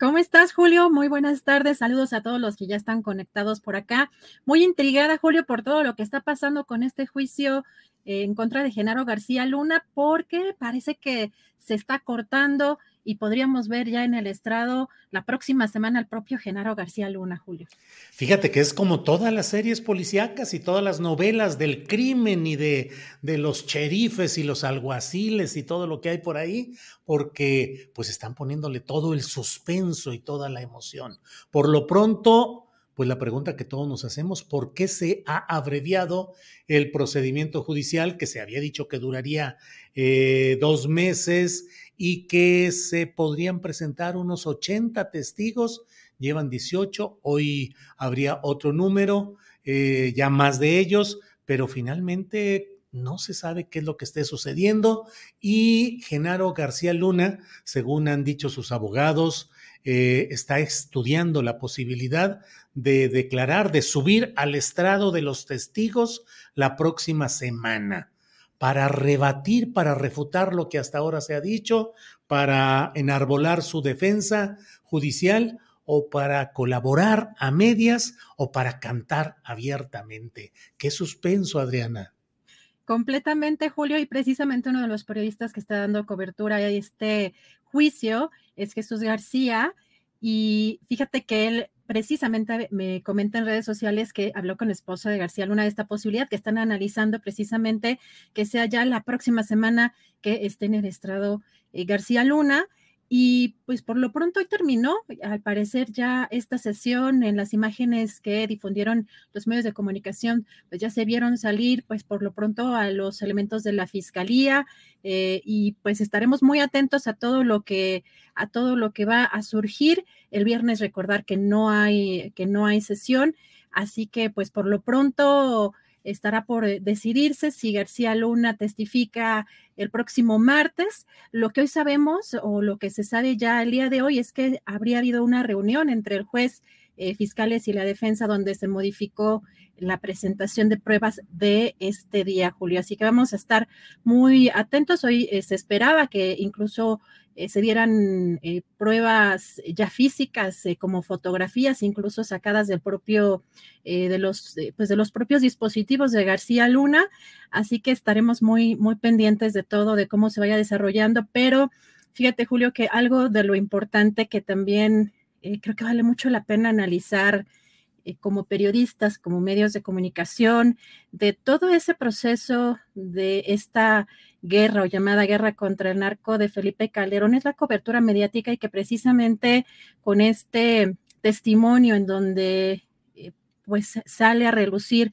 ¿Cómo estás, Julio? Muy buenas tardes. Saludos a todos los que ya están conectados por acá. Muy intrigada, Julio, por todo lo que está pasando con este juicio en contra de Genaro García Luna, porque parece que se está cortando y podríamos ver ya en el estrado la próxima semana al propio Genaro García Luna, Julio. Fíjate que es como todas las series policíacas y todas las novelas del crimen y de, de los cherifes y los alguaciles y todo lo que hay por ahí, porque pues están poniéndole todo el suspenso y toda la emoción. Por lo pronto, pues la pregunta que todos nos hacemos, ¿por qué se ha abreviado el procedimiento judicial que se había dicho que duraría eh, dos meses y que se podrían presentar unos 80 testigos, llevan 18, hoy habría otro número, eh, ya más de ellos, pero finalmente no se sabe qué es lo que esté sucediendo. Y Genaro García Luna, según han dicho sus abogados, eh, está estudiando la posibilidad de declarar, de subir al estrado de los testigos la próxima semana para rebatir, para refutar lo que hasta ahora se ha dicho, para enarbolar su defensa judicial o para colaborar a medias o para cantar abiertamente. Qué suspenso, Adriana. Completamente, Julio, y precisamente uno de los periodistas que está dando cobertura a este juicio es Jesús García, y fíjate que él precisamente me comenta en redes sociales que habló con esposa de García Luna de esta posibilidad, que están analizando precisamente que sea ya la próxima semana que esté en el estrado eh, García Luna. Y pues por lo pronto hoy terminó, al parecer ya esta sesión en las imágenes que difundieron los medios de comunicación, pues ya se vieron salir pues por lo pronto a los elementos de la fiscalía eh, y pues estaremos muy atentos a todo lo que a todo lo que va a surgir el viernes. Recordar que no hay que no hay sesión, así que pues por lo pronto estará por eh, decidirse si García Luna testifica el próximo martes. Lo que hoy sabemos o lo que se sabe ya el día de hoy es que habría habido una reunión entre el juez eh, fiscales y la defensa donde se modificó la presentación de pruebas de este día, Julio. Así que vamos a estar muy atentos. Hoy eh, se esperaba que incluso eh, se dieran pruebas ya físicas como fotografías, incluso sacadas del propio, de los, pues de los propios dispositivos de García Luna. Así que estaremos muy, muy pendientes de todo, de cómo se vaya desarrollando. Pero fíjate, Julio, que algo de lo importante que también eh, creo que vale mucho la pena analizar eh, como periodistas, como medios de comunicación, de todo ese proceso de esta guerra o llamada guerra contra el narco de Felipe Calderón, es la cobertura mediática y que precisamente con este testimonio en donde eh, pues sale a relucir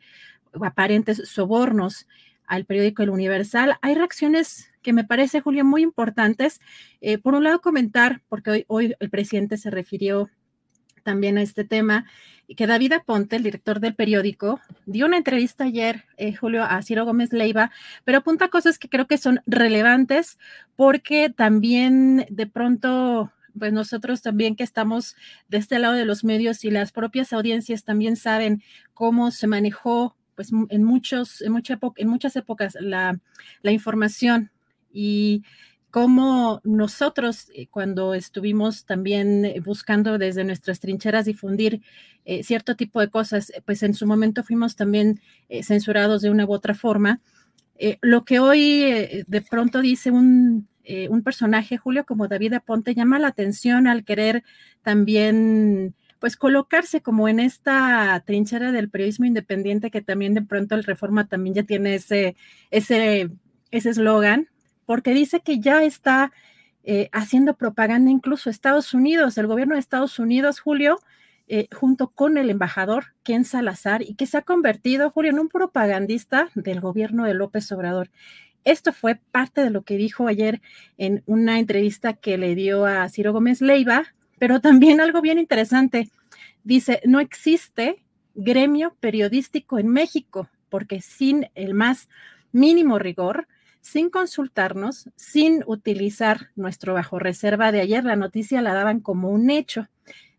aparentes sobornos al periódico El Universal, hay reacciones que me parece, Julio, muy importantes. Eh, por un lado, comentar, porque hoy, hoy el presidente se refirió también a este tema, que David Aponte, el director del periódico, dio una entrevista ayer, eh, Julio, a Ciro Gómez Leiva, pero apunta cosas que creo que son relevantes porque también de pronto pues nosotros también que estamos de este lado de los medios y las propias audiencias también saben cómo se manejó pues en muchos en, mucha en muchas épocas la, la información. Y cómo nosotros eh, cuando estuvimos también eh, buscando desde nuestras trincheras difundir eh, cierto tipo de cosas, pues en su momento fuimos también censurados de una u otra forma. lo que hoy de pronto dice un, un, personaje, Julio, como David Aponte, llama la atención al querer también pues colocarse como en esta trinchera del periodismo independiente que también de pronto el Reforma también ya tiene ese ese ese eslogan, porque dice que ya está eh, haciendo propaganda incluso Estados Unidos, el gobierno de Estados Unidos, Julio, eh, junto con el embajador Ken Salazar, y que se ha convertido, Julio, en un propagandista del gobierno de López Obrador. Esto fue parte de lo que dijo ayer en una entrevista que le dio a Ciro Gómez Leiva, pero también algo bien interesante. Dice, no existe gremio periodístico en México, porque sin el más mínimo rigor, sin consultarnos, sin utilizar nuestro bajo reserva de ayer. La noticia la daban como un hecho.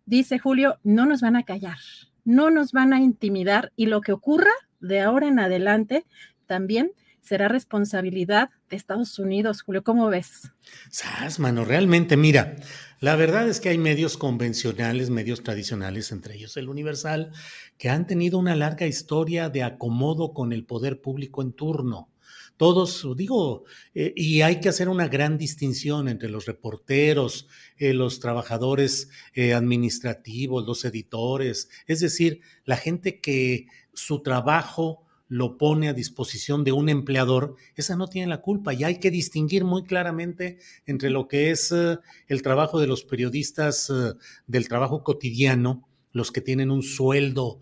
Dice Julio, no nos van a callar, no nos van a intimidar y lo que ocurra de ahora en adelante también será responsabilidad de Estados Unidos. Julio, ¿cómo ves? Sas, mano, realmente, mira, la verdad es que hay medios convencionales, medios tradicionales, entre ellos el Universal, que han tenido una larga historia de acomodo con el poder público en turno todos, digo, eh, y hay que hacer una gran distinción entre los reporteros, eh, los trabajadores eh, administrativos, los editores, es decir, la gente que su trabajo lo pone a disposición de un empleador, esa no tiene la culpa y hay que distinguir muy claramente entre lo que es el trabajo de los periodistas del trabajo cotidiano, los que tienen un sueldo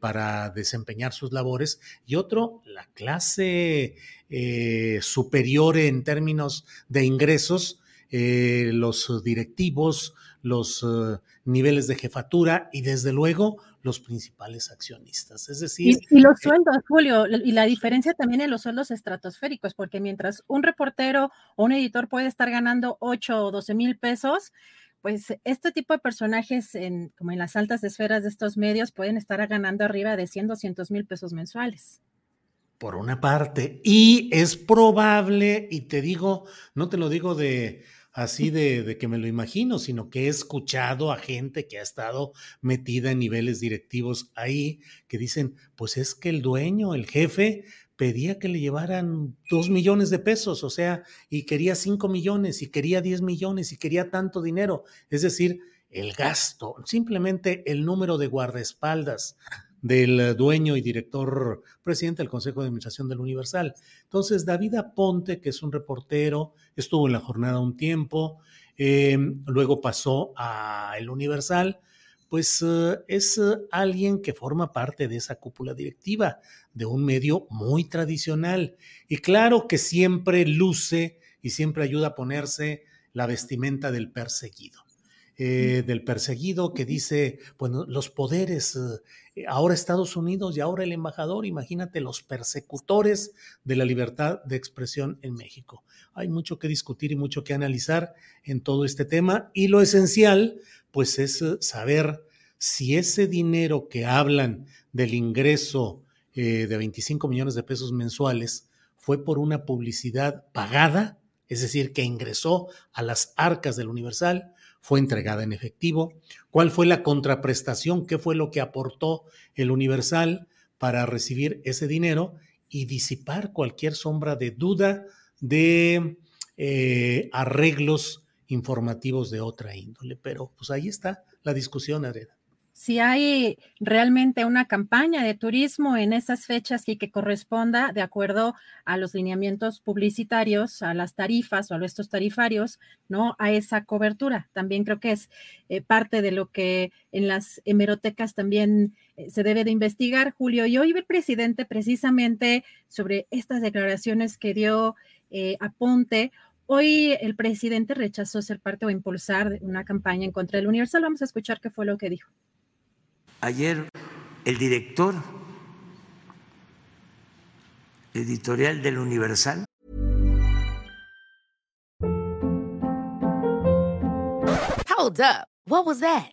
para desempeñar sus labores, y otro, la clase eh, superior en términos de ingresos, eh, los directivos, los eh, niveles de jefatura y desde luego los principales accionistas. Es decir... Y, los sueldos, Julio, y la diferencia también en los sueldos estratosféricos, porque mientras un reportero o un editor puede estar ganando 8 o 12 mil pesos, pues este tipo de personajes, en, como en las altas esferas de estos medios, pueden estar ganando arriba de 100, 200 mil pesos mensuales por una parte. Y es probable, y te digo, no te lo digo de así de, de, que me lo imagino, sino que he escuchado a gente que ha estado metida en niveles directivos ahí, que dicen, pues es que el dueño, el jefe, pedía que le llevaran dos millones de pesos, o sea, y quería cinco millones, y quería diez millones, y quería tanto dinero. Es decir, el gasto, simplemente el número de guardaespaldas del dueño y director presidente del Consejo de Administración del Universal. Entonces, David Aponte, que es un reportero, estuvo en la jornada un tiempo, em, luego pasó a El Universal, pues eh, es eh, alguien que forma parte de esa cúpula directiva de un medio muy tradicional. Y claro que siempre luce y siempre ayuda a ponerse la vestimenta del perseguido. Eh, del perseguido que dice, bueno, los poderes, eh, ahora Estados Unidos y ahora el embajador, imagínate los persecutores de la libertad de expresión en México. Hay mucho que discutir y mucho que analizar en todo este tema y lo esencial, pues es eh, saber si ese dinero que hablan del ingreso de 25 millones de pesos mensuales fue por una publicidad pagada, es decir, que ingresó a las arcas del Universal, fue entregada en efectivo, cuál fue la contraprestación, qué fue lo que aportó el Universal para recibir ese dinero y disipar cualquier sombra de duda de eh, arreglos informativos de otra índole. Pero pues ahí está la discusión, Adriana si hay realmente una campaña de turismo en esas fechas y que corresponda de acuerdo a los lineamientos publicitarios, a las tarifas o a estos tarifarios, ¿no? A esa cobertura. También creo que es eh, parte de lo que en las hemerotecas también eh, se debe de investigar, Julio. Y hoy el presidente precisamente sobre estas declaraciones que dio eh, a Ponte. Hoy el presidente rechazó ser parte o impulsar una campaña en contra del Universal. Vamos a escuchar qué fue lo que dijo. Ayer el director editorial del Universal Hold up. What was that?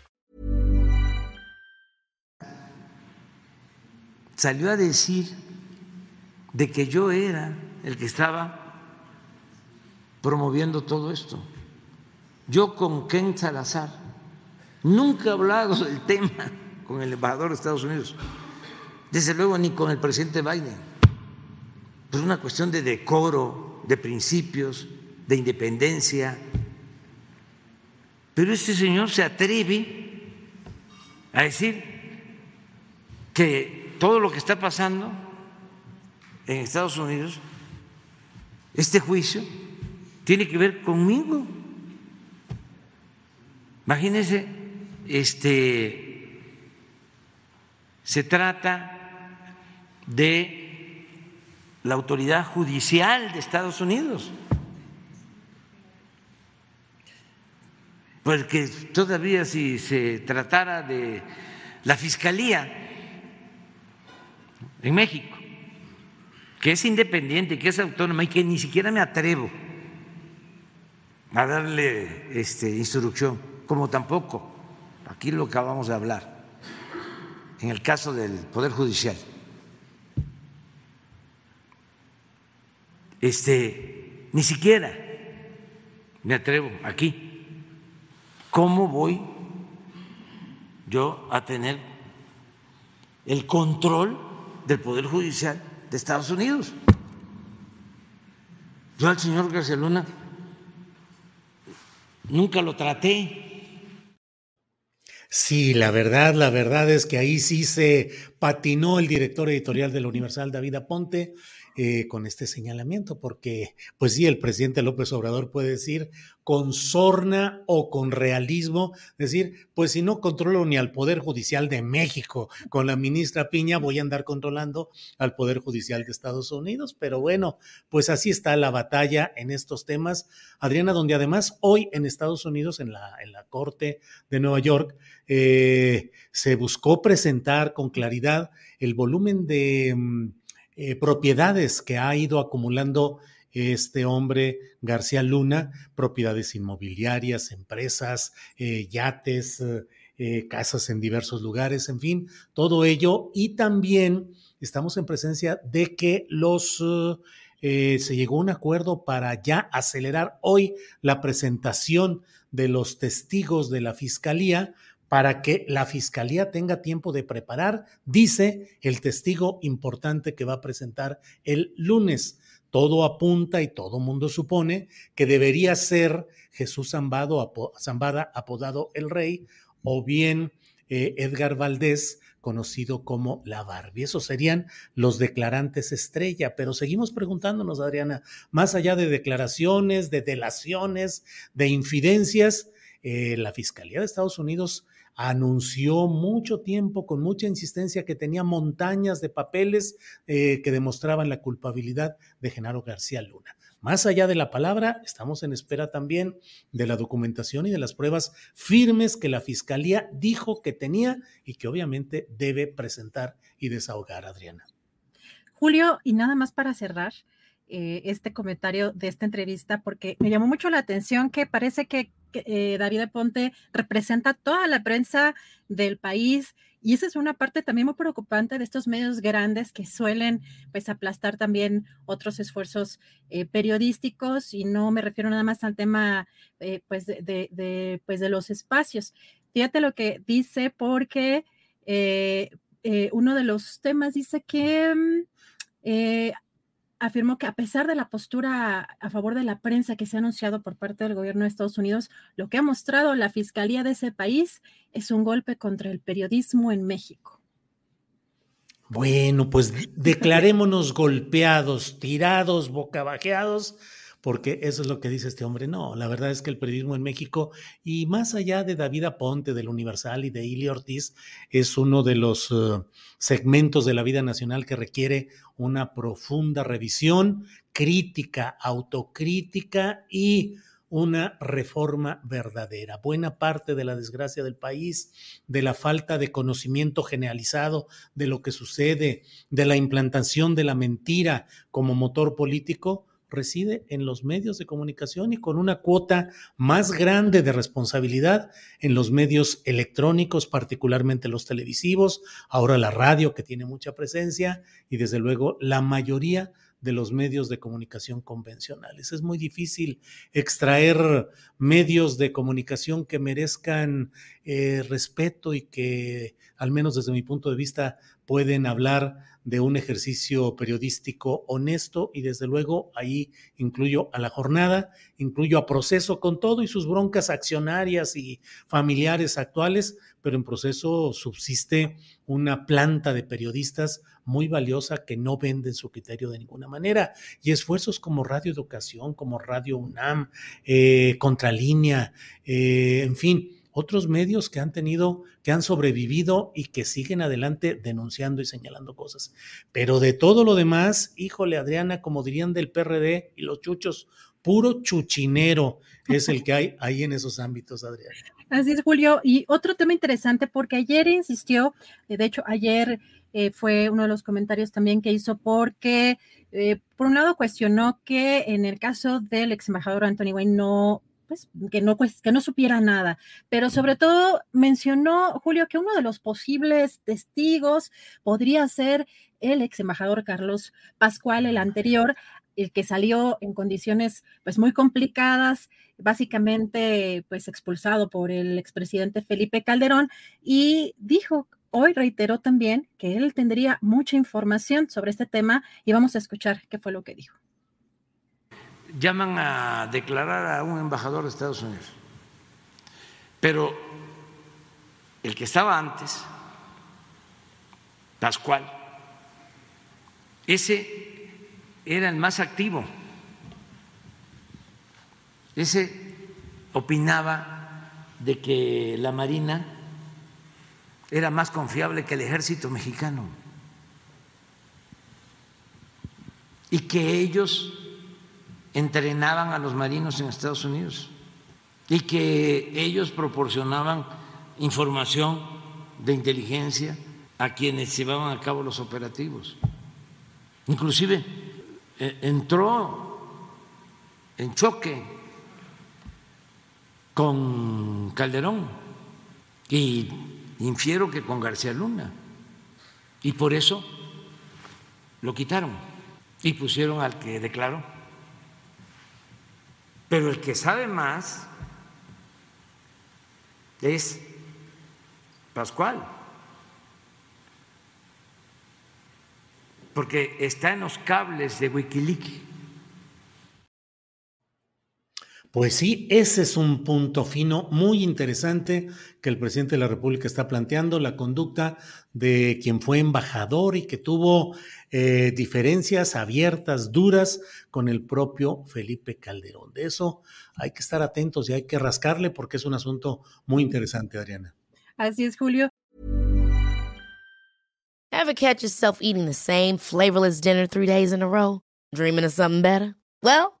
Salió a decir de que yo era el que estaba promoviendo todo esto. Yo con Ken Salazar nunca he hablado del tema con el embajador de Estados Unidos, desde luego ni con el presidente Biden, por una cuestión de decoro, de principios, de independencia. Pero este señor se atreve a decir que todo lo que está pasando en Estados Unidos, este juicio, tiene que ver conmigo. Imagínense, este, se trata de la autoridad judicial de Estados Unidos, porque todavía si se tratara de la fiscalía en México, que es independiente, que es autónoma y que ni siquiera me atrevo a darle este, instrucción, como tampoco, aquí lo acabamos de hablar, en el caso del Poder Judicial. Este, ni siquiera me atrevo aquí. ¿Cómo voy yo a tener el control del Poder Judicial de Estados Unidos? Yo al señor García Luna nunca lo traté. Sí, la verdad, la verdad es que ahí sí se patinó el director editorial de la Universal, David Aponte, eh, con este señalamiento, porque, pues sí, el presidente López Obrador puede decir con sorna o con realismo, decir, pues si no controlo ni al Poder Judicial de México con la ministra Piña, voy a andar controlando al Poder Judicial de Estados Unidos. Pero bueno, pues así está la batalla en estos temas. Adriana, donde además hoy en Estados Unidos, en la, en la Corte de Nueva York, eh, se buscó presentar con claridad el volumen de mm, eh, propiedades que ha ido acumulando este hombre García Luna, propiedades inmobiliarias, empresas, eh, yates, eh, casas en diversos lugares, en fin, todo ello. Y también estamos en presencia de que los... se llegó a un acuerdo para ya acelerar hoy la presentación de los testigos de la fiscalía para que la fiscalía tenga tiempo de preparar, dice el testigo importante que va a presentar el lunes. Todo apunta y todo mundo supone que debería ser Jesús Zambada, apodado el Rey, o bien eh, Edgar Valdés, conocido como la Barbie. Esos serían los declarantes estrella, pero seguimos preguntándonos, Adriana, más allá de declaraciones, de delaciones, de infidencias, eh, la Fiscalía de Estados Unidos anunció mucho tiempo, con mucha insistencia, que tenía montañas de papeles eh, que demostraban la culpabilidad de Genaro García Luna. Más allá de la palabra, estamos en espera también de la documentación y de las pruebas firmes que la Fiscalía dijo que tenía y que obviamente debe presentar y desahogar, Adriana. Julio, y nada más para cerrar, eh, este comentario de esta entrevista porque me llamó mucho la atención que parece que, eh, David Ponte representa toda la prensa del país y esa es una parte también muy preocupante de estos medios grandes que suelen pues aplastar también otros esfuerzos eh, periodísticos y no me refiero nada más al tema pues de, pues de los espacios. Fíjate lo que dice porque eh, uno de los temas dice que mm, eh, afirmó que a pesar de la postura a favor de la prensa que se ha anunciado por parte del gobierno de Estados Unidos, lo que ha mostrado la fiscalía de ese país es un golpe contra el periodismo en México. Bueno, pues declarémonos golpeados, tirados, bocabajeados porque eso es lo que dice este hombre. No, la verdad es que el periodismo en México, y más allá de David Aponte, del Universal y de Ili Ortiz, es uno de los uh, segmentos de la vida nacional que requiere una profunda revisión, crítica, autocrítica y una reforma verdadera. Buena parte de la desgracia del país, de la falta de conocimiento generalizado de lo que sucede, de la implantación de la mentira como motor político, reside en los medios de comunicación y con una cuota más grande de responsabilidad en los medios electrónicos, particularmente los televisivos, ahora la radio que tiene mucha presencia y desde luego la mayoría de los medios de comunicación convencionales. Es muy difícil extraer medios de comunicación que merezcan eh, respeto y que, al menos desde mi punto de vista, pueden hablar de un ejercicio periodístico honesto y desde luego ahí incluyo a la jornada, incluyo a proceso con todo y sus broncas accionarias y familiares actuales, pero en proceso subsiste una planta de periodistas muy valiosa que no venden su criterio de ninguna manera. Y esfuerzos como Radio Educación, como Radio UNAM, eh, Contralínea, eh, en fin otros medios que han tenido, que han sobrevivido y que siguen adelante denunciando y señalando cosas. Pero de todo lo demás, híjole, Adriana, como dirían del PRD y los chuchos, puro chuchinero es el que hay ahí en esos ámbitos, Adriana. Así es, Julio. Y otro tema interesante, porque ayer insistió, eh, de hecho, ayer eh, fue uno de los comentarios también que hizo, porque eh, por un lado cuestionó que en el caso del ex embajador Anthony Wayne no pues, que, no, pues, que no supiera nada. Pero sobre todo mencionó, Julio, que uno de los posibles testigos podría ser el ex embajador Carlos Pascual, el anterior, el que salió en condiciones pues muy complicadas, básicamente pues expulsado por el expresidente Felipe Calderón y dijo hoy reiteró también que él tendría mucha información sobre este tema y vamos a escuchar qué fue lo que dijo llaman a declarar a un embajador de Estados Unidos. Pero el que estaba antes, Pascual, ese era el más activo. Ese opinaba de que la Marina era más confiable que el ejército mexicano y que ellos entrenaban a los marinos en Estados Unidos y que ellos proporcionaban información de inteligencia a quienes llevaban a cabo los operativos. Inclusive eh, entró en choque con Calderón y infiero que con García Luna. Y por eso lo quitaron y pusieron al que declaró. Pero el que sabe más es Pascual, porque está en los cables de Wikileaks. Pues sí, ese es un punto fino muy interesante que el presidente de la República está planteando, la conducta de quien fue embajador y que tuvo eh, diferencias abiertas, duras con el propio Felipe Calderón. De eso hay que estar atentos y hay que rascarle porque es un asunto muy interesante, Adriana. Así es, Julio. Ever catch yourself eating the same flavorless dinner three days in a row? Dreaming of something better? Well,